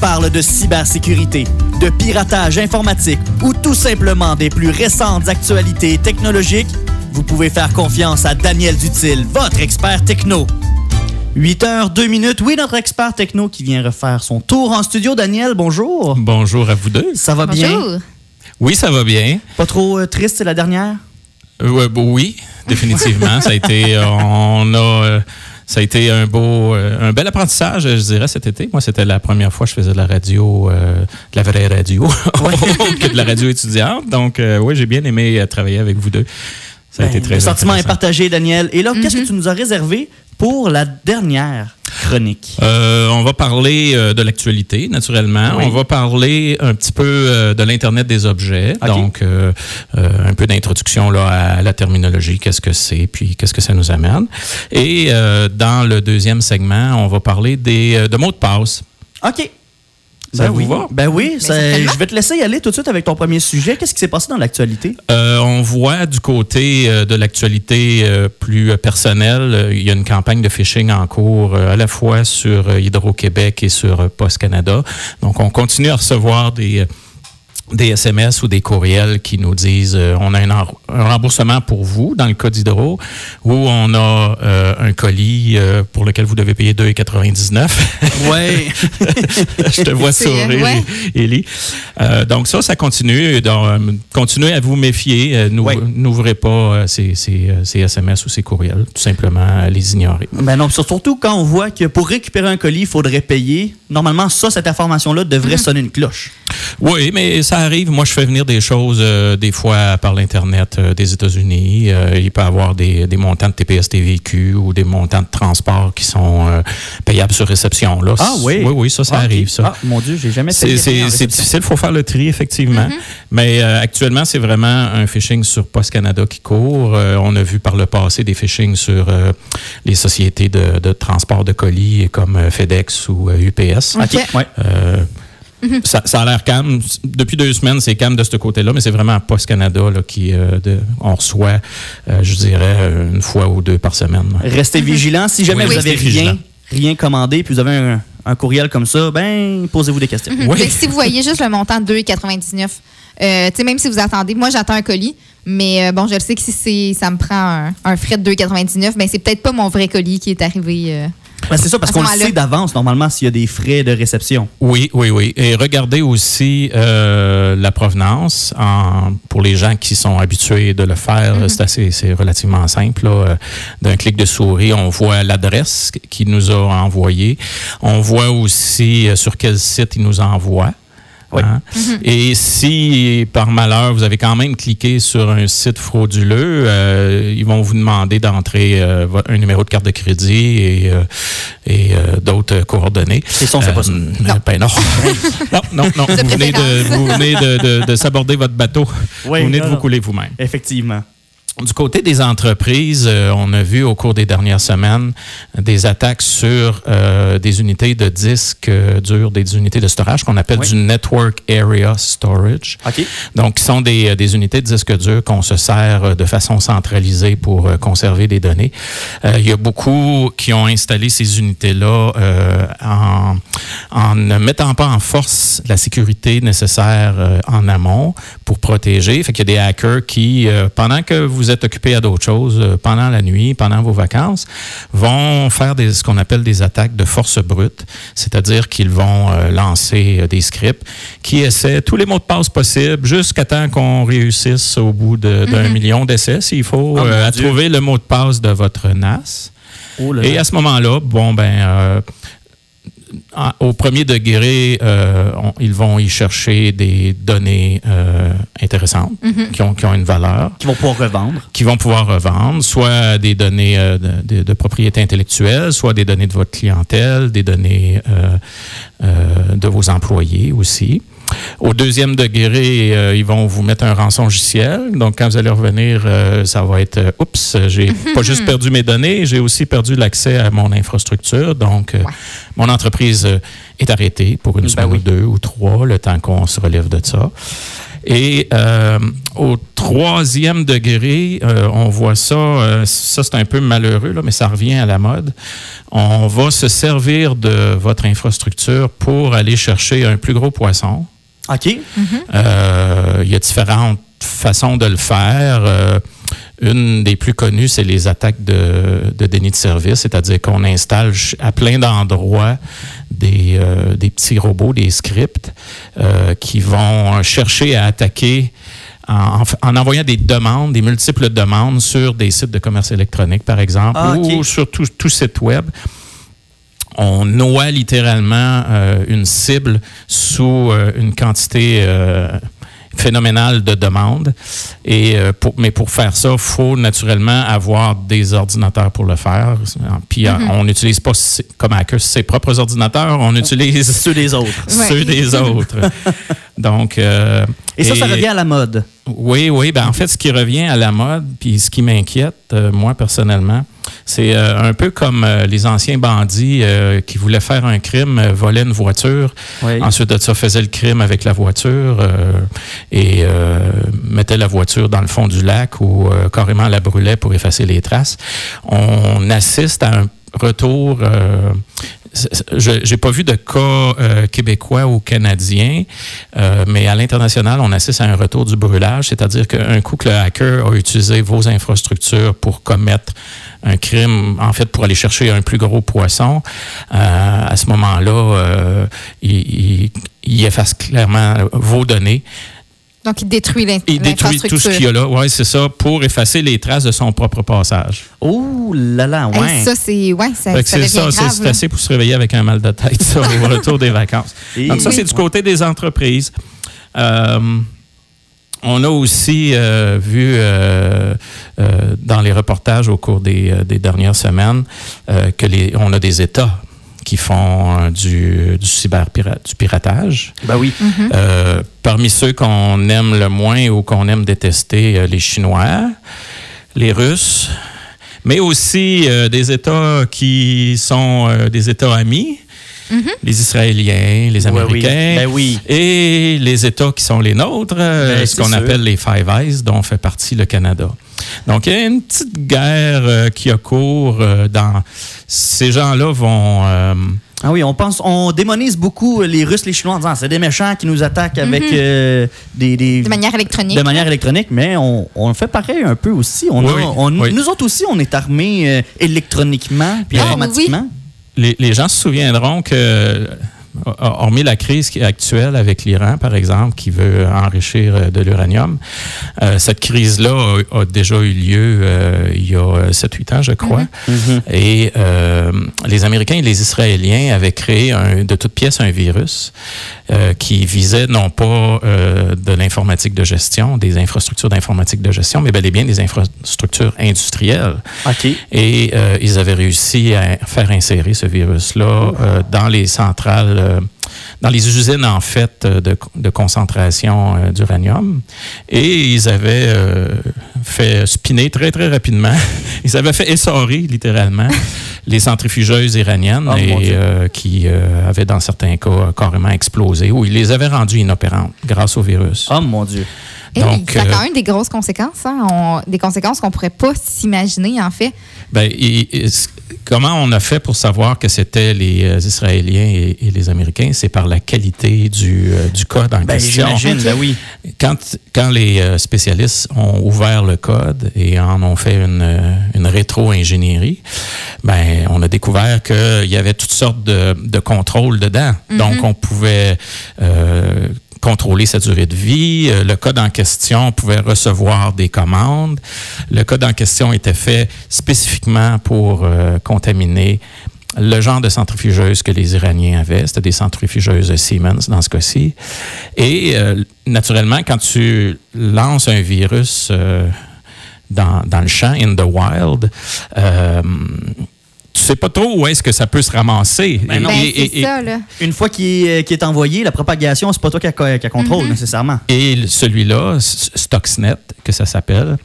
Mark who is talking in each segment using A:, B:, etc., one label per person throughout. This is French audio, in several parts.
A: parle de cybersécurité, de piratage informatique ou tout simplement des plus récentes actualités technologiques, vous pouvez faire confiance à Daniel Dutil, votre expert techno. 8 heures, 2 minutes. Oui, notre expert techno qui vient refaire son tour en studio. Daniel, bonjour.
B: Bonjour à vous deux.
A: Ça va bien?
C: Bonjour.
B: Oui, ça va bien.
A: Pas trop euh, triste, c'est la dernière?
B: Euh, oui, définitivement. ça a été, euh, on a, euh, ça a été un beau, euh, un bel apprentissage, je dirais, cet été. Moi, c'était la première fois que je faisais de la radio, euh, de la vraie radio, que de la radio étudiante. Donc, euh, oui, j'ai bien aimé travailler avec vous deux. Ça a
A: Ben,
B: été très
A: Le sentiment est partagé, Daniel. Et là, qu'est-ce que tu nous as réservé pour la dernière chronique?
B: Euh, on va parler euh, de l'actualité, naturellement.
A: Oui.
B: On va parler un petit peu euh, de l'Internet des objets.
A: OK.
B: Donc, euh, euh, un peu d'introduction là, à la terminologie, qu'est-ce que c'est, puis qu'est-ce que ça nous amène? Et euh, dans le deuxième segment, on va parler des, de mots de passe.
A: OK.
B: Ça
A: ben
B: vous
A: oui.
B: va?
A: Ben oui, ça- je vais te laisser y aller tout de suite avec ton premier sujet. Qu'est-ce qui s'est passé dans l'actualité?
B: Euh, on voit du côté euh, de l'actualité euh, plus personnelle, il y a une campagne de phishing en cours à la fois sur Hydro-Québec et sur Post Canada. Donc, on continue à recevoir des, des SMS ou des courriels qui nous disent euh, on a un, en- un remboursement pour vous dans le cas d'Hydro ou on a euh, un colis euh, pour lequel vous devez payer 2,99.
A: Ouais.
B: Je te vois sourire,
C: ouais.
B: Élie. Euh, donc ça, ça continue. Donc, continuez à vous méfier. Euh,
A: Ouais.
B: N'ouvrez pas euh, ces, ces, euh, ces SMS ou ces courriels. Tout simplement, euh, les ignorer.
A: ben non, surtout quand on voit que pour récupérer un colis, il faudrait payer. Normalement, ça, cette information-là devrait
C: Mhm.
A: sonner une cloche.
B: Oui, mais ça arrive. Moi, je fais venir des choses euh, des fois par l'Internet euh, des États-Unis. Euh, il peut y avoir des, des montants de TPS TVQ ou des montants de transport qui sont payables sur réception. Là.
A: Ah oui?
B: Oui, oui, ça, ça
A: Ah,
B: arrive, ça.
A: Ah, mon Dieu, j'ai jamais
B: C'est difficile, il faut faire le tri, effectivement. Mais euh, actuellement, c'est vraiment un phishing sur Post Canada qui court. On a vu par le passé des phishings sur les sociétés de, de transport de colis comme FedEx ou UPS.
C: OK.
A: Ouais.
B: Ça, ça a l'air calme. Depuis deux semaines, c'est calme de ce côté-là, mais c'est vraiment Post Canada là, qui euh, de- on reçoit, euh, je dirais, euh, une fois ou deux par semaine.
A: Restez vigilants. Si jamais
B: Oui,
A: vous avez rien, rien commandé, puis vous avez un, un courriel comme ça, ben, posez-vous des questions.
B: Oui.
C: Mais si vous voyez juste le montant de 2,99, euh, tu sais, même si vous attendez, moi j'attends un colis, mais euh, bon, je le sais que si c'est, ça me prend un, un frais de 2,99, ben c'est peut-être pas mon vrai colis qui est arrivé. euh.
A: Ben, c'est ça, parce qu'on le sait d'avance, normalement, s'il y a des frais de réception.
B: Oui, oui, oui. Et regardez aussi euh, la provenance. En, pour les gens qui sont habitués de le faire, c'est assez, c'est relativement simple. là. Euh, D'un clic de souris, on voit l'adresse qu'il nous a envoyée. On voit aussi euh, sur quel site il nous envoie.
A: Oui.
B: Hein? Et si, par malheur, vous avez quand même cliqué sur un site frauduleux, euh, ils vont vous demander d'entrer euh, un numéro de carte de crédit et, euh, et euh, d'autres coordonnées.
A: Et ça, on fait pas ça.
B: Ben non. non, non, non. Vous venez de, vous venez de, de- de saborder votre bateau.
A: Oui,
B: vous venez de vous couler vous-même.
A: Effectivement.
B: Du côté des entreprises, euh, on a vu au cours des dernières semaines des attaques sur euh, des unités de disques euh, durs, des unités de storage qu'on appelle
A: Oui.
B: du Network Area Storage.
A: OK.
B: Donc, qui sont des, des unités de disques durs qu'on se sert euh, de façon centralisée pour euh, conserver des données. Euh, il y a beaucoup qui ont installé ces unités-là euh, en, en ne mettant pas en force la sécurité nécessaire en amont pour protéger. Fait qu'il y a des hackers qui, euh, pendant que vous êtes occupé à d'autres choses, euh, pendant la nuit, pendant vos vacances, vont faire des, ce qu'on appelle des attaques de force brute, c'est-à-dire qu'ils vont euh, lancer euh, des scripts qui essaient tous les mots de passe possibles jusqu'à temps qu'on réussisse au bout de- d'un million d'essais, s'il faut,
A: Oh,
B: euh, à
A: Dieu.
B: trouver le mot de passe de votre NAS.
A: Oh là
B: Et à ce moment-là, bon, ben, euh, en- au premier degré, euh, on- ils vont y chercher des données euh, intéressantes qui, ont, qui ont une valeur,
A: Qui vont pouvoir revendre.
B: qui vont pouvoir revendre, soit des données euh, de, de- de propriété intellectuelle, soit des données de votre clientèle, des données euh, euh, de vos employés aussi. Au deuxième degré, euh, ils vont vous mettre un rançongiciel. Donc, quand vous allez revenir, euh, ça va être euh, oups, j'ai pas juste perdu mes données, j'ai aussi perdu l'accès à mon infrastructure. Donc, mon entreprise est arrêtée pour une
A: Ben
B: semaine
A: oui.
B: ou deux ou trois, le temps qu'on se relève de ça. Et euh, au troisième degré, euh, on voit ça, euh, ça c'est un peu malheureux, là, mais ça revient à la mode. On va se servir de votre infrastructure pour aller chercher un plus gros poisson.
A: OK.
B: Euh, il y a différentes façons de le faire. Euh, une des plus connues, c'est les attaques de, de déni de service, c'est-à-dire qu'on installe à plein d'endroits des, euh, des petits robots, des scripts, euh, qui vont chercher à attaquer en, envoyant des demandes, des multiples demandes sur des sites de commerce électronique, par exemple,
A: Ah,
B: ou sur tout, tout site web on noie littéralement euh, une cible sous euh, une quantité euh, phénoménale de demandes. Et, euh, pour, mais pour faire ça, il faut naturellement avoir des ordinateurs pour le faire. Puis euh, on n'utilise pas comme hacker ses propres ordinateurs, on utilise
A: Ceux des autres.
B: Ceux des autres. Donc, euh,
A: Et ça, ça revient à la mode.
B: Oui, oui. Ben, en fait, ce qui revient à la mode, puis ce qui m'inquiète, euh, moi, personnellement, c'est euh, un peu comme euh, les anciens bandits qui voulaient faire un crime, volaient une voiture.
A: Oui.
B: Ensuite de ça, faisaient le crime avec la voiture et mettaient la voiture dans le fond du lac ou carrément la brûlaient pour effacer les traces. On assiste à un retour. euh, je n'ai pas vu de cas euh, québécois ou canadien, euh, mais à l'international, on assiste à un retour du brûlage, c'est-à-dire qu'un coup que le hacker a utilisé vos infrastructures pour commettre un crime, en fait, pour aller chercher un plus gros poisson, euh, à ce moment-là, euh, il efface clairement vos données.
C: Donc, il détruit l'in-
B: Il détruit tout ce qu'il y a là. Oui, c'est ça, pour effacer les traces de son propre passage.
A: Oh là là,
C: Hey,
A: ouais.
C: ça, c'est ouais, ça, ça
B: c'est
C: devient
B: ça, c'est-
C: grave.
B: c'est
C: là.
B: assez pour se réveiller avec un mal de tête, ça, au retour des vacances.
A: Et-
B: Donc, ça, c'est du côté des entreprises. Euh, on a aussi euh, vu euh, euh, dans les reportages au cours des, des dernières semaines euh, que les, on a des États qui font euh, du, du cyberpiratage, du piratage.
A: Ben oui.
B: Euh, parmi ceux qu'on aime le moins ou qu'on aime détester, euh, les Chinois, les Russes, mais aussi euh, des États qui sont euh, des États amis, les Israéliens, les
A: oui.
B: Américains.
A: Ben oui.
B: Et les États qui sont les nôtres,
A: Ben,
B: ce qu'on appelle les Five Eyes, dont fait partie le Canada. Donc, il y a une petite guerre euh, qui a cours euh, dans... Ces gens-là vont... euh,
A: Ah oui, on pense, on démonise beaucoup les Russes, les Chinois en disant c'est des méchants qui nous attaquent avec euh, des, des-
C: De manière électronique.
A: de manière électronique, mais on, on fait pareil un peu aussi. On a-
B: Oui,
A: on-
B: oui.
A: Nous autres aussi, on est armés euh, électroniquement puis
C: Ah,
A: informatiquement.
B: les, les gens se souviendront que, hormis la crise qui est actuelle avec l'Iran, par exemple, qui veut enrichir euh, de l'uranium, euh, cette crise-là a, a déjà eu lieu euh, il y a 7-8 ans, je crois.
A: Mhm.
B: Et euh, les Américains et les Israéliens avaient créé un- de toutes pièces un virus euh, qui visait non pas euh, de l'informatique de gestion, des infrastructures d'informatique de gestion, mais bel et bien des infrastructures industrielles.
A: OK.
B: Et euh, ils avaient réussi à faire insérer ce virus-là euh, dans les centrales, euh, dans les usines en fait euh, de, de concentration euh, d'uranium. Et ils avaient euh, fait spinner très très rapidement. ils avaient fait essorer littéralement les centrifugeuses iraniennes
A: Oh,
B: et euh, qui avaient dans certains cas carrément explosé ou ils les avaient rendues inopérantes grâce au virus.
A: Oh mon Dieu.
C: Et
B: Donc,
C: ça a
B: euh,
C: quand même des grosses conséquences, hein? On- des conséquences qu'on pourrait pas s'imaginer, en fait.
B: Ben, comment on a fait pour savoir que c'était les euh, Israéliens et, et les Américains? C'est par la qualité du, euh, du code en
A: Ben,
B: question.
A: j'imagine, ben oui.
B: Quand, quand les euh, spécialistes ont ouvert le code et en ont fait une, euh, une rétro-ingénierie, ben, on a découvert qu'il y avait toutes sortes de, de contrôles dedans. Donc, on pouvait euh, contrôler sa durée de vie. Euh, Le code en question pouvait recevoir des commandes. Le code en question était fait spécifiquement pour euh, contaminer le genre de centrifugeuse que les Iraniens avaient, c'était des centrifugeuses Siemens dans ce cas-ci. Et euh, naturellement, quand tu lances un virus euh, dans, dans le champ, in the wild, euh, sais pas trop où est-ce que ça peut se ramasser.
A: Ben non.
C: Ben,
B: Et-
C: c'est
B: et- et-
C: ça, là.
A: Une fois qu'il est, qu'il est envoyé, la propagation, c'est pas toi qui, a- qui a contrôle nécessairement.
B: Et celui-là, Stuxnet, que ça s'appelle,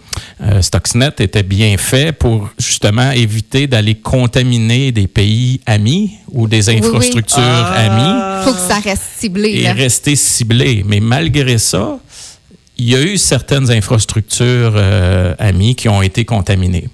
B: euh, Stuxnet était bien fait pour justement éviter d'aller contaminer des pays amis ou des
C: oui.
B: infrastructures amies
C: faut que ça reste ciblé.
B: et
C: là.
B: rester ciblé. Mais malgré ça, il y a eu certaines infrastructures euh, amies qui ont été contaminées.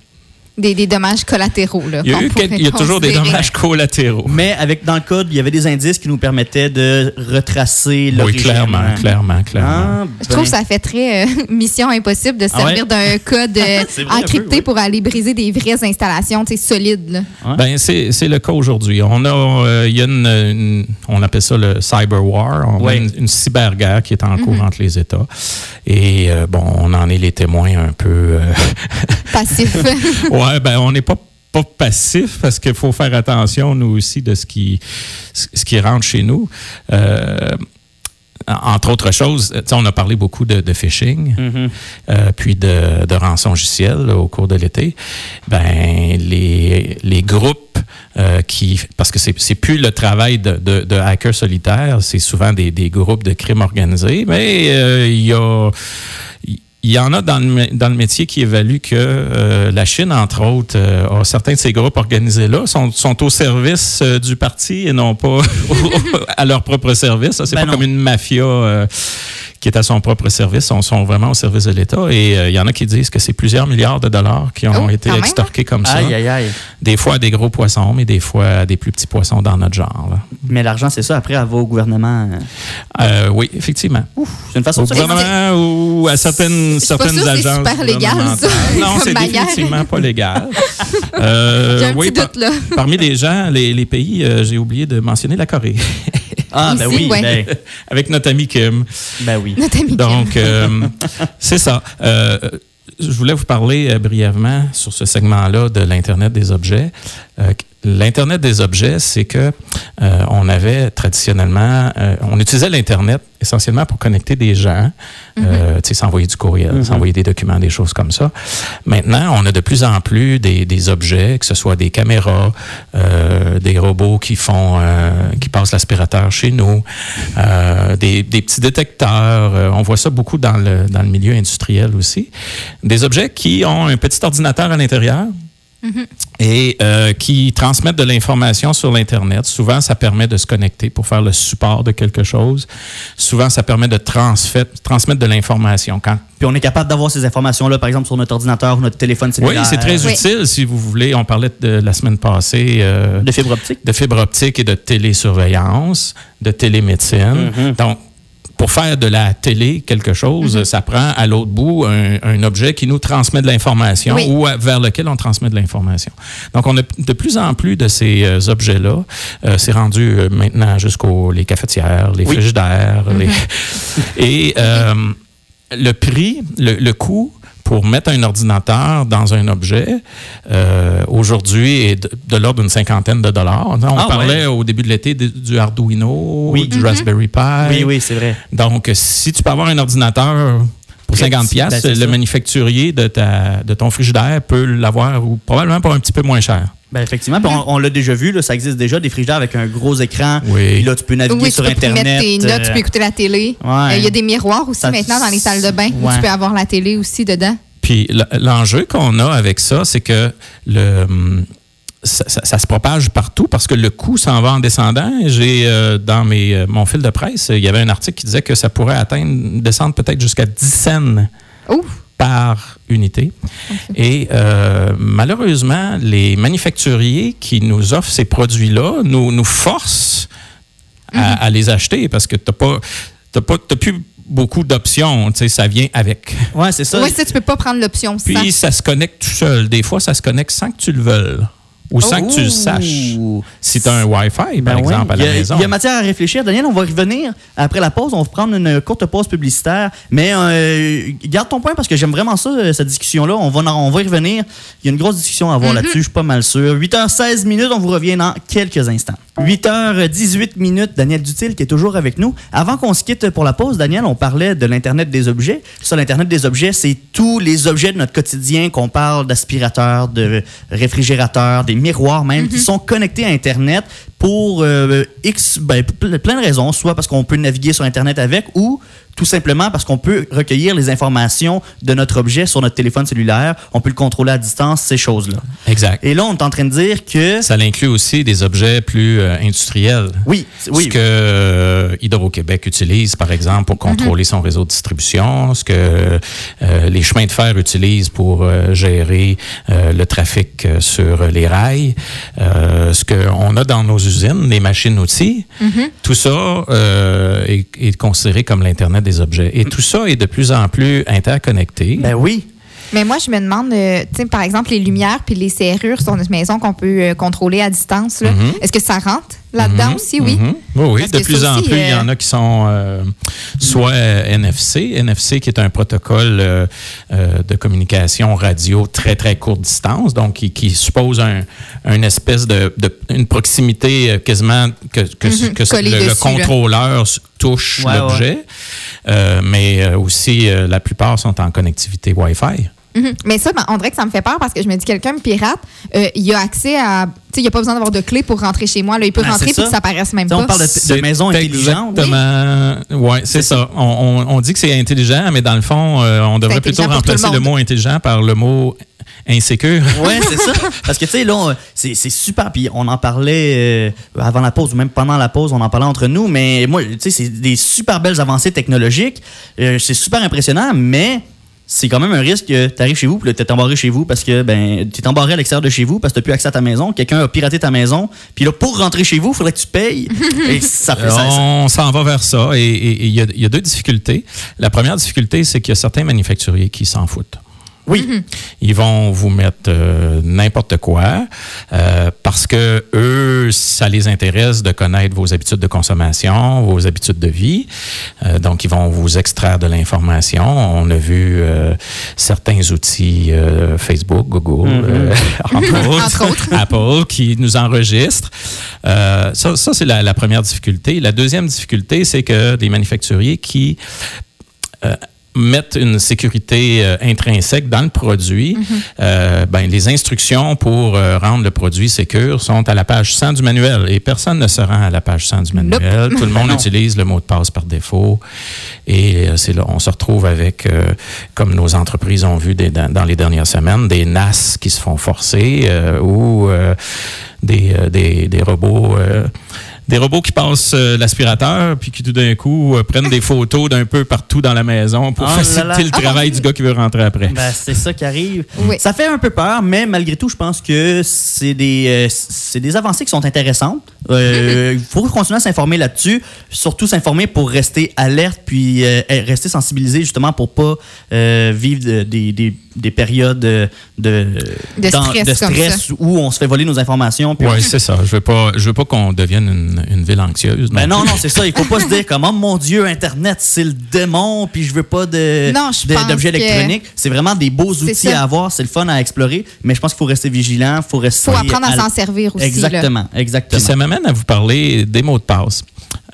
C: Des, des dommages collatéraux. Là,
B: Il y a,
C: qu'on
B: eu
C: pourrait
B: quel- il y a toujours des dommages collatéraux.
A: Mais avec dans le code, il y avait des indices qui nous permettaient de retracer
B: Oui,
A: l'origine.
B: clairement, clairement, clairement.
A: Ah,
C: Je trouve que
A: ben.
C: ça fait très euh, mission impossible de
A: Ah ouais?
C: servir d'un code euh,
A: peu,
C: encrypté
A: oui.
C: pour aller briser des vraies installations tu sais, solides.
A: Ouais.
B: Ben, c'est c'est le cas aujourd'hui. On a, euh, il y a une, une- on appelle ça le cyber war. On a
A: Ouais.
B: une, une cyberguerre qui est en cours entre les États. Et euh, bon, on en est les témoins un peu. euh,
C: Passif.
B: ouais, ben, on n'est pas pas passif parce qu'il faut faire attention nous aussi de ce qui ce qui rentre chez nous. Euh, entre autres choses, on a parlé beaucoup de, de phishing,
A: Mhm.
B: euh, puis de, de rançon logiciel là, au cours de l'été. Ben les, les groupes euh, qui parce que c'est plus le travail de, de, de hackers solitaires, c'est souvent des, des groupes de crimes organisés, mais euh, il y a il y en a dans le, dans le métier qui évaluent que euh, la Chine, entre autres, euh, a certains de ces groupes organisés-là sont, sont au service euh, du parti et non pas à leur propre service. Ça, C'est
A: Ben
B: pas
A: non.
B: comme une mafia euh, qui est à son propre service. Ils sont vraiment au service de l'État. Et euh, il y en a qui disent que c'est plusieurs milliards de dollars qui ont
C: Oh,
B: été
C: même,
B: extorqués comme ça.
A: Aïe, aïe, aïe.
B: Des fois à des gros poissons, mais des fois à des plus petits poissons dans notre genre. là.
A: Mais l'argent, c'est ça. Après, elle va au gouvernement.
B: Euh, oui, effectivement.
A: C'est une façon
B: Au
A: de
B: gouvernement ou à certaines,
C: suis pas
B: certaines
C: sûre que c'est
B: agences.
C: super légal, ça.
B: Non, c'est définitivement pas légal. Euh,
C: J'ai un
B: oui,
C: petit doute, là.
B: Parmi les gens, les, les pays, euh, j'ai oublié de mentionner la Corée.
A: Ah, ben oui.
C: ouais.
A: Ben,
B: Avec notre ami Kim.
A: ben oui.
C: Notre ami.
B: Donc, euh, c'est ça. Euh, je voulais vous parler euh, brièvement sur ce segment-là de l'Internet des objets. Euh, L'Internet des objets, c'est que euh, on avait traditionnellement, euh, on utilisait l'Internet essentiellement pour connecter des gens, tu sais, s'envoyer du courriel, s'envoyer des documents, des choses comme ça. Maintenant, on a de plus en plus des, des objets, que ce soit des caméras, des robots qui font, qui passent l'aspirateur chez nous, des, des petits détecteurs. on voit ça beaucoup dans le, dans le milieu industriel aussi. Des objets qui ont un petit ordinateur à l'intérieur et euh, qui transmettent de l'information sur l'Internet. Souvent, ça permet de se connecter pour faire le support de quelque chose. Souvent, ça permet de transmettre de l'information. Quand
A: Puis on est capable d'avoir ces informations-là, par exemple, sur notre ordinateur ou notre téléphone
B: oui,
A: cellulaire.
B: c'est très
C: Oui.
B: utile si vous voulez. On parlait de la semaine passée euh,
A: De fibre optique.
B: de fibre optique et de télésurveillance, de télémédecine.
A: Mhm.
B: Donc, pour faire de la télé quelque chose,
C: Mhm.
B: ça prend à l'autre bout un, un objet qui nous transmet de l'information
C: Oui.
B: ou à- vers lequel on transmet de l'information. Donc, on a de plus en plus de ces euh, objets-là. Euh, c'est rendu euh, maintenant jusqu'aux les cafetières, les
A: Oui.
B: frigidaires.
C: Mhm.
B: les- Et euh, le prix, le, le coût pour mettre un ordinateur dans un objet, euh, aujourd'hui, est de, de l'ordre d'une cinquantaine de dollars. On
A: Ah,
B: parlait
A: ouais.
B: au début de l'été du Arduino,
A: Oui.
B: du Raspberry Pi.
A: Oui, oui, c'est vrai.
B: Donc, si tu peux avoir un ordinateur pour
A: Très
B: 50
A: petit,
B: pièces,
A: ben,
B: le manufacturier de, ta, de ton frigidaire peut l'avoir ou probablement pour un petit peu moins cher.
A: Ben effectivement, puis on, on l'a déjà vu, là, ça existe déjà, des frigidaires avec un gros écran.
B: Oui.
A: Puis là, tu peux naviguer
C: Oui, tu
A: sur
C: peux
A: Internet.
C: mettre tes notes,
A: euh,
C: tu peux écouter la télé.
A: Ouais.
C: Euh, Il y a des miroirs aussi
A: Ça-
C: maintenant dans les salles de bain où
A: Ouais.
C: tu peux avoir la télé aussi dedans.
B: Puis l'enjeu qu'on a avec ça, c'est que le, ça, ça- ça se propage partout parce que le coût s'en va en descendant. J'ai euh, dans mes, euh, mon fil de presse, il y avait un article qui disait que ça pourrait atteindre, descendre peut-être jusqu'à 10 cents
C: Ouf!
B: Par unité. Et euh, malheureusement, les manufacturiers qui nous offrent ces produits-là nous, nous forcent à, à les acheter parce que tu n'as pas, t'as pas, t'as plus beaucoup d'options. Tu sais, ça vient avec.
A: Ouais, c'est ça.
C: Oui, ça, tu peux pas prendre l'option sans.
B: Puis ça se connecte tout seul. Des fois, ça se connecte sans que tu le veuilles ou sans que tu le saches.
A: Ouh.
B: Si tu as un Wi-Fi, par
A: Ben oui.
B: exemple, à
A: il y,
B: la
A: a,
B: maison.
A: il y a matière à réfléchir. Daniel, on va revenir après la pause. On va prendre une courte pause publicitaire. Mais euh, garde ton point parce que j'aime vraiment ça, euh, cette discussion-là. On va, on va y revenir. Il y a une grosse discussion à avoir là-dessus, je suis pas mal sûr. 8h16 minutes, on vous revient dans quelques instants. 8h18 minutes, Daniel Dutil qui est toujours avec nous. Avant qu'on se quitte pour la pause, Daniel, on parlait de l'Internet des objets. Ça, l'Internet des objets, c'est tous les objets de notre quotidien qu'on parle d'aspirateurs, de réfrigérateurs, des miroirs même, qui sont connectés à Internet pour euh, X, ben, ple- plein de raisons, soit parce qu'on peut naviguer sur Internet avec ou tout simplement parce qu'on peut recueillir les informations de notre objet sur notre téléphone cellulaire, on peut le contrôler à distance, ces choses-là.
B: Exact.
A: Et là, on est en train de dire que...
B: Ça inclut aussi des objets plus euh, industriels.
A: Oui,
B: Ce
A: oui.
B: que euh, Hydro-Québec utilise, par exemple, pour contrôler son réseau de distribution, ce que euh, les chemins de fer utilisent pour euh, gérer le trafic sur les rails, ce qu'on a dans nos usines, les machines-outils, tout ça est, est considéré comme l'Internet des objets. Et tout ça est de plus en plus interconnecté.
A: Ben oui.
C: Mais moi, je me demande, euh, tu sais, par exemple, les lumières puis les serrures sur notre maison qu'on peut euh, contrôler à distance, là,
B: Mhm.
C: est-ce que ça rentre? Là-dedans
B: Mhm,
C: aussi, oui?
B: mhm. Oui, oui.
C: Parce
B: de plus en plus, il y
C: euh,
B: en a qui sont euh, soit euh, NFC, NFC qui est un protocole de communication radio très, très courte distance, donc qui, qui suppose un, une espèce de, de- une proximité quasiment que, que,
C: Mhm,
B: que le,
C: dessus,
B: contrôleur touche
A: Ouais,
B: l'objet, Euh, mais aussi euh, la plupart sont en connectivité Wi-Fi.
C: Mhm. Mais ça, ben, on dirait que ça me fait peur parce que je me dis, quelqu'un me pirate, euh, il a accès à. Tu sais, il n'a pas besoin d'avoir de clé pour rentrer chez moi. Là, il peut
A: Ben,
C: rentrer
A: ça.
C: que ça paraisse même pas.
A: on parle de, maison intelligente.
B: Exactement. Oui, c'est ça. On, on- on dit que c'est intelligent, mais dans le fond, euh, on devrait plutôt
C: le
B: remplacer le, mot intelligent par le mot insécure.
A: Ouais, c'est ça. Parce que, tu sais, là, c'est c'est super. Puis on en parlait euh, avant la pause ou même pendant la pause, on en parlait entre nous. Mais moi, tu sais, c'est des super belles avancées technologiques. Euh, c'est super impressionnant, mais c'est quand même un risque que tu arrives chez vous, puis tu es embarré chez vous parce que ben, tu es embarré à l'extérieur de chez vous parce que tu plus accès à ta maison. Quelqu'un a piraté ta maison. Puis là, pour rentrer chez vous, il faudrait que tu payes. Et ça fait ça.
B: On s'en va vers ça. Et il y, y a deux difficultés. La première difficulté, c'est qu'il y a certains manufacturiers qui s'en foutent.
A: Oui.
B: Ils vont vous mettre euh, n'importe quoi euh, parce que eux, ça les intéresse de connaître vos habitudes de consommation, vos habitudes de vie. Euh, donc, ils vont vous extraire de l'information. On a vu euh, certains outils euh, Facebook, Google, euh,
C: Entre autres.
B: Apple qui nous enregistrent. Euh, ça, ça c'est la, la première difficulté. La deuxième difficulté, c'est que des manufacturiers qui euh, mettent une sécurité euh, intrinsèque dans le produit, euh, ben, les instructions pour euh, rendre le produit sécure sont à la page 100 du manuel et personne ne se rend à la page 100 du manuel. Tout le monde utilise le mot de passe par défaut et c'est là on se retrouve avec, comme nos entreprises ont vu des- dans, dans les dernières semaines, des NAS qui se font forcer ou des, des, des robots. Des robots qui passent euh, l'aspirateur puis qui tout d'un coup euh, prennent des photos d'un peu partout dans la maison pour
A: Oh là
B: faciliter
A: là.
B: le travail du gars qui veut rentrer après.
A: Ben, c'est ça qui arrive.
C: Oui.
A: Ça fait un peu peur, mais malgré tout, je pense que c'est des, euh, c'est des avancées qui sont intéressantes. Euh, Il faut continuer à s'informer là-dessus, surtout s'informer pour rester alerte, puis euh, rester sensibilisé justement pour pas euh, vivre de- des, des, des périodes de, de,
C: De
A: dans-
C: stress
A: de stress où on se fait voler nos informations.
B: Oui, c'est ça. Je veux pas, je veux pas qu'on devienne une, une ville anxieuse.
A: Ben non, non, c'est ça. Il faut pas se dire comme, oh mon Dieu, Internet, c'est le démon, puis je veux pas de,
C: Non, je
A: de-
C: pense
A: d'objets
C: que-
A: électroniques. C'est vraiment des beaux outils à avoir, c'est le fun à explorer, mais je pense qu'il faut rester vigilant, faut rester.
C: faut apprendre à s'en servir aussi. là.
A: Exactement,
B: Puis
A: exactement.
B: ça m'amène à vous parler des mots de passe.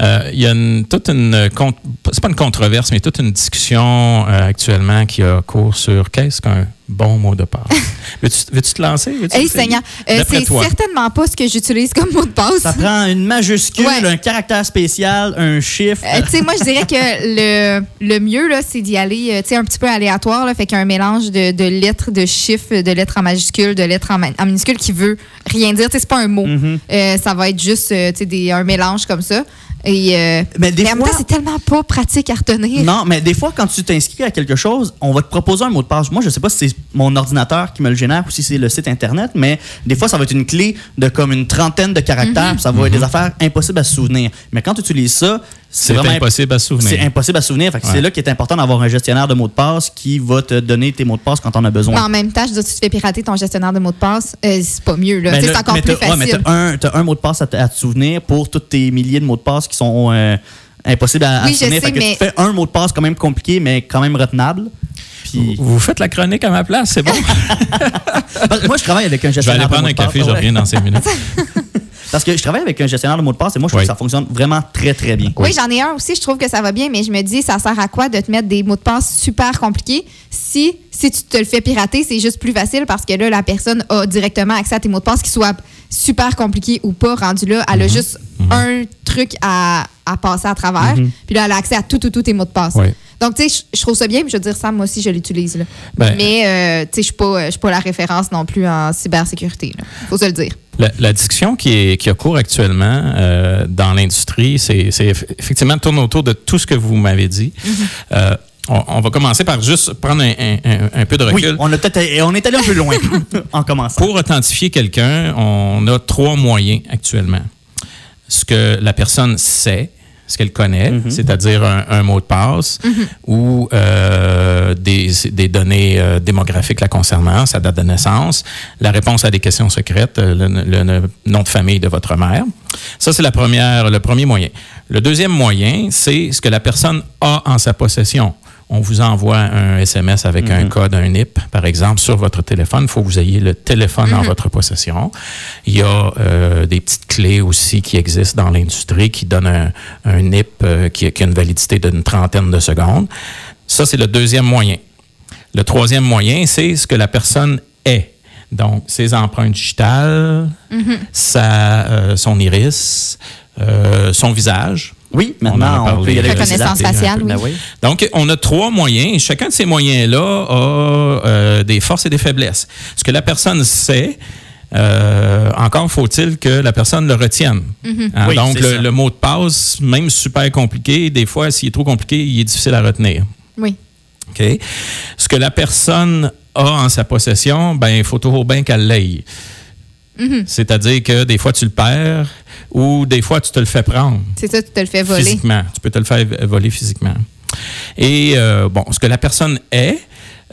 B: Euh, Il y a une, toute une, con- c'est pas une controverse, mais toute une discussion euh, actuellement qui a cours sur qu'est-ce qu'un bon mot de passe. veux-tu, veux-tu te lancer? Veux-tu
C: Hey,
B: essayer?
C: Seigneur, euh, c'est
B: toi.
C: certainement pas ce que j'utilise comme mot de passe.
A: Ça prend une majuscule,
C: Ouais.
A: un caractère spécial, un chiffre.
C: Euh, tu sais, moi, je dirais que le, le mieux, là, c'est d'y aller, euh, tu sais, un petit peu aléatoire, là, fait qu'un mélange de, de lettres, de chiffres, de lettres en majuscule, de lettres en, ma- en minuscule qui veut rien dire. Tu sais, c'est pas un mot.
A: Mhm.
C: Euh, ça va être juste, tu sais, des- un mélange comme ça. Et, euh,
A: Mais des
C: mais en même
A: fois-
C: temps, c'est tellement pas pratique à retenir.
A: Non, mais des fois, quand tu t'inscris à quelque chose, on va te proposer un mot de passe. Moi, je sais pas si c'est mon ordinateur qui me le génère ou si c'est le site Internet, mais des fois, ça va être une clé de comme une trentaine de caractères, puis ça va être des affaires impossibles à se souvenir. Mais quand tu utilises ça, c'est vraiment
B: impossible à se souvenir.
A: C'est impossible à se souvenir.
B: Ouais.
A: C'est là qu'il est important d'avoir un gestionnaire de mots de passe qui va te donner tes mots de passe quand on a
C: Mais
A: besoin.
C: en même temps, je veux dire, tu te fais pirater ton gestionnaire de mots de passe, euh, c'est pas mieux. Là.
A: Ben là,
C: c'est encore
A: mais
C: plus
A: t'as- ouais, mais
C: facile.
A: t'as un, t'as un mot de passe à te, à te souvenir pour tous tes milliers de mots de passe qui sont euh, impossibles à, à
C: Oui,
A: se
C: je
A: souvenir.
C: sais,
A: Fait que
C: mais-
A: tu fais un mot de passe quand même compliqué, mais quand même retenable. Puis,
B: Vous faites la chronique à ma place, c'est bon?
A: Moi, je travaille avec un
B: je vais
A: gestionnaire
B: aller
A: de
B: prendre
A: mots
B: un
A: de passe,
B: café, je reviens dans cinq minutes.
A: Parce que je travaille avec un gestionnaire de mots de passe et moi, je trouve
B: Oui.
A: que ça fonctionne vraiment très, très bien.
C: Oui, j'en ai un aussi. Je trouve que ça va bien, mais je me dis, ça sert à quoi de te mettre des mots de passe super compliqués si, si tu te le fais pirater, c'est juste plus facile parce que là, la personne a directement accès à tes mots de passe, qu'ils soient super compliqués ou pas. Rendu là,
B: Mhm.
C: elle a juste un truc à, à passer à travers. Puis là, elle a accès à tout, tout, tout tes mots de passe.
B: Oui.
C: Donc, tu sais, je- trouve ça bien. Puis je veux dire, ça, moi aussi, je l'utilise. là.
B: Ben-
C: mais, euh, tu sais, je suis pas, je suis pas la référence non plus en cybersécurité. Il faut se le dire.
B: La, la discussion qui, est, qui a cours actuellement euh, dans l'industrie, c'est c'est eff- effectivement tourne autour de tout ce que vous m'avez dit. Euh, on, on va commencer par juste prendre un, un- peu de
A: Oui,
B: recul.
A: on, a peut-être, on est allé un peu loin en commençant.
B: Pour authentifier quelqu'un, on a trois moyens actuellement. Ce que la personne sait, ce qu'elle connaît, c'est-à-dire un, un mot de passe ou euh, des, des données euh, démographiques la concernant, sa date de naissance, la réponse à des questions secrètes, euh, le, le- le nom de famille de votre mère. Ça, c'est la première, le premier moyen. Le deuxième moyen, c'est ce que la personne a en sa possession. On vous envoie un SMS avec un code, un NIP, par exemple, sur votre téléphone. Il faut que vous ayez le téléphone en votre possession. Il y a euh, des petites clés aussi qui existent dans l'industrie qui donnent un, un NIP euh, qui, a- qui a une validité d'une trentaine de secondes. Ça, c'est le deuxième moyen. Le troisième moyen, c'est ce que la personne est. Donc, ses empreintes digitales, sa, euh, son iris, son visage.
A: Oui,
B: On en a
A: maintenant, on,
B: parlé,
A: peut y aller
C: Reconnaissance
A: ça.
C: faciale, oui.
A: Ben oui.
B: Donc, on a trois moyens. Chacun de ces moyens-là a euh, des forces et des faiblesses. Ce que la personne sait, euh, encore faut-il que la personne le retienne. Hein,
A: Oui,
B: donc, le, mot de passe, même super compliqué, des fois, s'il est trop compliqué, il est difficile à retenir.
C: Oui.
B: OK? Ce que la personne a en sa possession, ben, il faut toujours bien qu'elle l'aille. C'est-à-dire que des fois, tu le perds ou des fois, tu te le fais prendre
C: C'est ça, tu te le fais voler.
B: physiquement. Tu peux te le faire voler physiquement. Et euh, bon, ce que la personne est.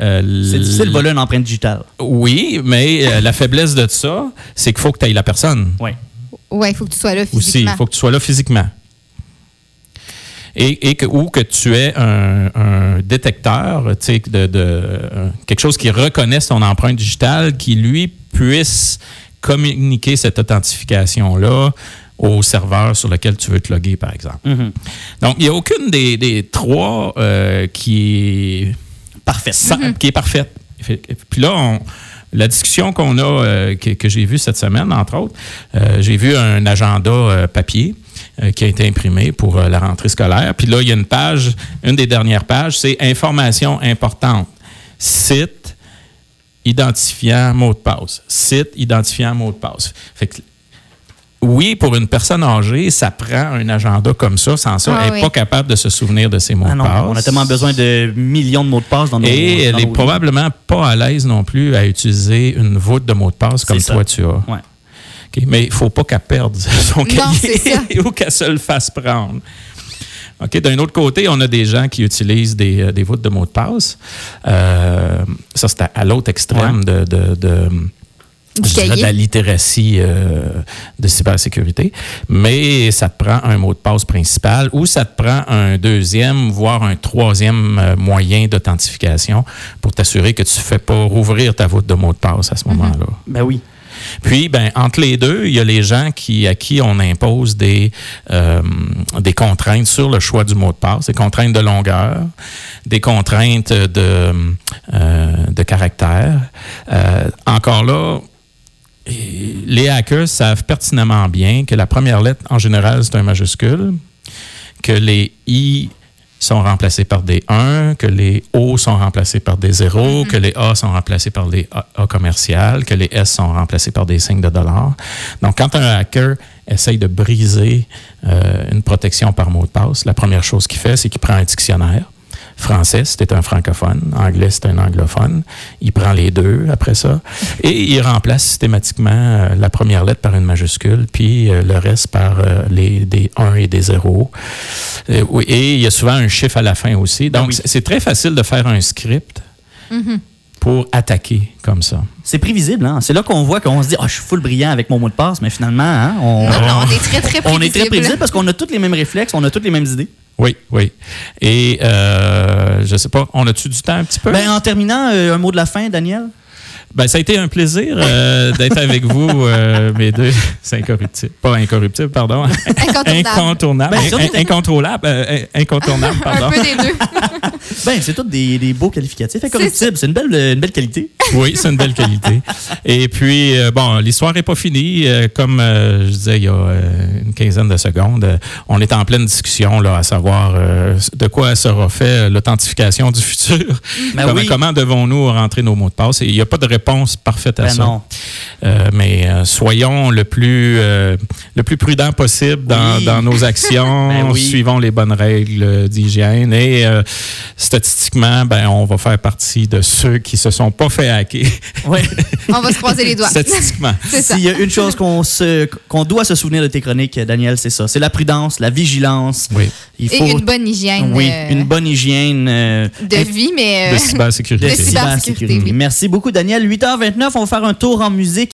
B: euh,
A: C'est difficile de voler une empreinte digitale.
B: Oui, mais euh, la faiblesse de ça, c'est qu'il faut que tu ailles la personne
A: Oui.
C: Oui, il faut que tu sois là
B: aussi.
C: physiquement.
B: Il faut que tu sois là physiquement. Et, et que, ou que tu aies un, un détecteur, tu sais, de, de, euh, quelque chose qui reconnaisse ton empreinte digitale, qui lui puisse communiquer cette authentification-là au serveur sur lequel tu veux te loguer, par exemple.
A: Mhm.
B: Donc, il n'y a aucune des, des trois euh, qui est
A: Parfait.
B: sa- qui est parfaite. Fait- Puis là, on- la discussion qu'on a, euh, que, que j'ai vue cette semaine, entre autres, euh, j'ai vu un agenda papier qui a été imprimé pour la rentrée scolaire. Puis là, il y a une page, une des dernières pages, c'est information importante. Site, identifiant, mot de passe. Site, identifiant, mot de passe. Fait que oui, pour une personne âgée, ça prend un agenda comme ça. Sans ça,
C: Ah
B: elle n'est
C: oui.
B: pas capable de se souvenir de ses mots
A: Ah
B: de passe.
A: on a tellement besoin de millions de mots de passe dans nos
B: Et elle
A: dans
B: est
A: nos-
B: probablement pas à l'aise non plus à utiliser une voûte de mot de passe comme toi tu as.
A: Ouais.
B: OK? Mais il ne faut pas qu'elle perde son cahier ou qu'elle se le fasse prendre. OK? D'un autre côté, on a des gens qui utilisent des, euh, des voûtes de mots de passe. Euh, ça, c'est à, à l'autre extrême de, de- de-
C: Du
B: je dirais
C: cahier.
B: de la littératie euh, de cybersécurité. Mais ça te prend un mot de passe principal ou ça te prend un deuxième, voire un troisième euh, moyen d'authentification pour t'assurer que tu ne fais pas rouvrir ta voûte de mot de passe à ce moment-là.
A: Ben oui.
B: Puis, ben, entre les deux, il y a les gens qui, à qui on impose des, euh, des contraintes sur le choix du mot de passe, des contraintes de longueur, des contraintes de, euh, de caractère. Euh, encore là, et les hackers savent pertinemment bien que la première lettre, en général, c'est un majuscule, que les I sont remplacés par des 1, que les O sont remplacés par des 0, que les A sont remplacés par des A, A commerciales, que les S sont remplacés par des signes de dollars. Donc, quand un hacker essaye de briser euh, une protection par mot de passe, la première chose qu'il fait, c'est qu'il prend un dictionnaire. Français, c'était un francophone. Anglais, c'était un anglophone. Il prend les deux après ça. Et il remplace systématiquement euh, la première lettre par une majuscule, puis euh, le reste par euh, les, des 1 et des 0. Euh, oui, et il y a souvent un chiffre à la fin aussi. Donc,
A: oui.
B: c'est- très facile de faire un script pour attaquer comme ça.
A: C'est prévisible, hein? C'est là qu'on voit qu'on se dit, ah, je suis full brillant avec mon mot de passe, mais finalement, hein, on,
C: Non, non, on est très, très
A: on est très
C: prévisible.
A: prévisible parce qu'on a tous les mêmes réflexes, on a toutes les mêmes idées.
B: Oui, oui. Et euh, je sais pas, on a-tu du temps un petit peu?
A: Ben, en terminant, euh, un mot de la fin, Daniel?
B: Ben, ça a été un plaisir euh, d'être avec vous, euh, mes deux incorruptibles. Pas incorruptibles, pardon.
C: Incontournable.
B: Incontournables.
A: Ben, surtout-
B: In- incontrôlables. euh, incontournables, pardon.
C: Un peu des deux.
A: Ben, c'est tous des, des beaux qualificatifs. Incorruptible, c'est une belle, une belle qualité.
B: Oui, c'est une belle qualité. Et puis, euh, bon, l'histoire n'est pas finie. Euh, comme euh, je disais il y a euh, une quinzaine de secondes, euh, on est en pleine discussion là, à savoir euh, de quoi sera fait l'authentification du futur.
A: Ben
B: comment
A: oui.
B: comment devons-nous rentrer nos mots de passe? Il n'y a pas de réponse parfaite à
A: Ben
B: ça.
A: non.
B: Euh, mais euh, soyons le plus, euh, le plus prudent possible dans,
A: Oui.
B: dans nos actions,
A: Ben oui.
B: suivons les bonnes règles d'hygiène et euh, statistiquement, ben, on va faire partie de ceux qui se sont pas fait hacker.
A: Ouais.
C: On va se croiser les doigts.
B: statistiquement.
C: C'est ça.
A: S'il y a une chose qu'on se, qu'on doit se souvenir de tes chroniques, Daniel, c'est ça. C'est la prudence, la vigilance.
B: Oui.
A: Il
C: Et
A: faut,
C: une bonne hygiène
A: oui, une bonne hygiène. euh,
C: de vie, mais
B: De cybersécurité.
C: de cybersécurité,
A: cybersécurité.
C: oui.
A: Merci beaucoup, Daniel. 8h29, on va faire un tour en musique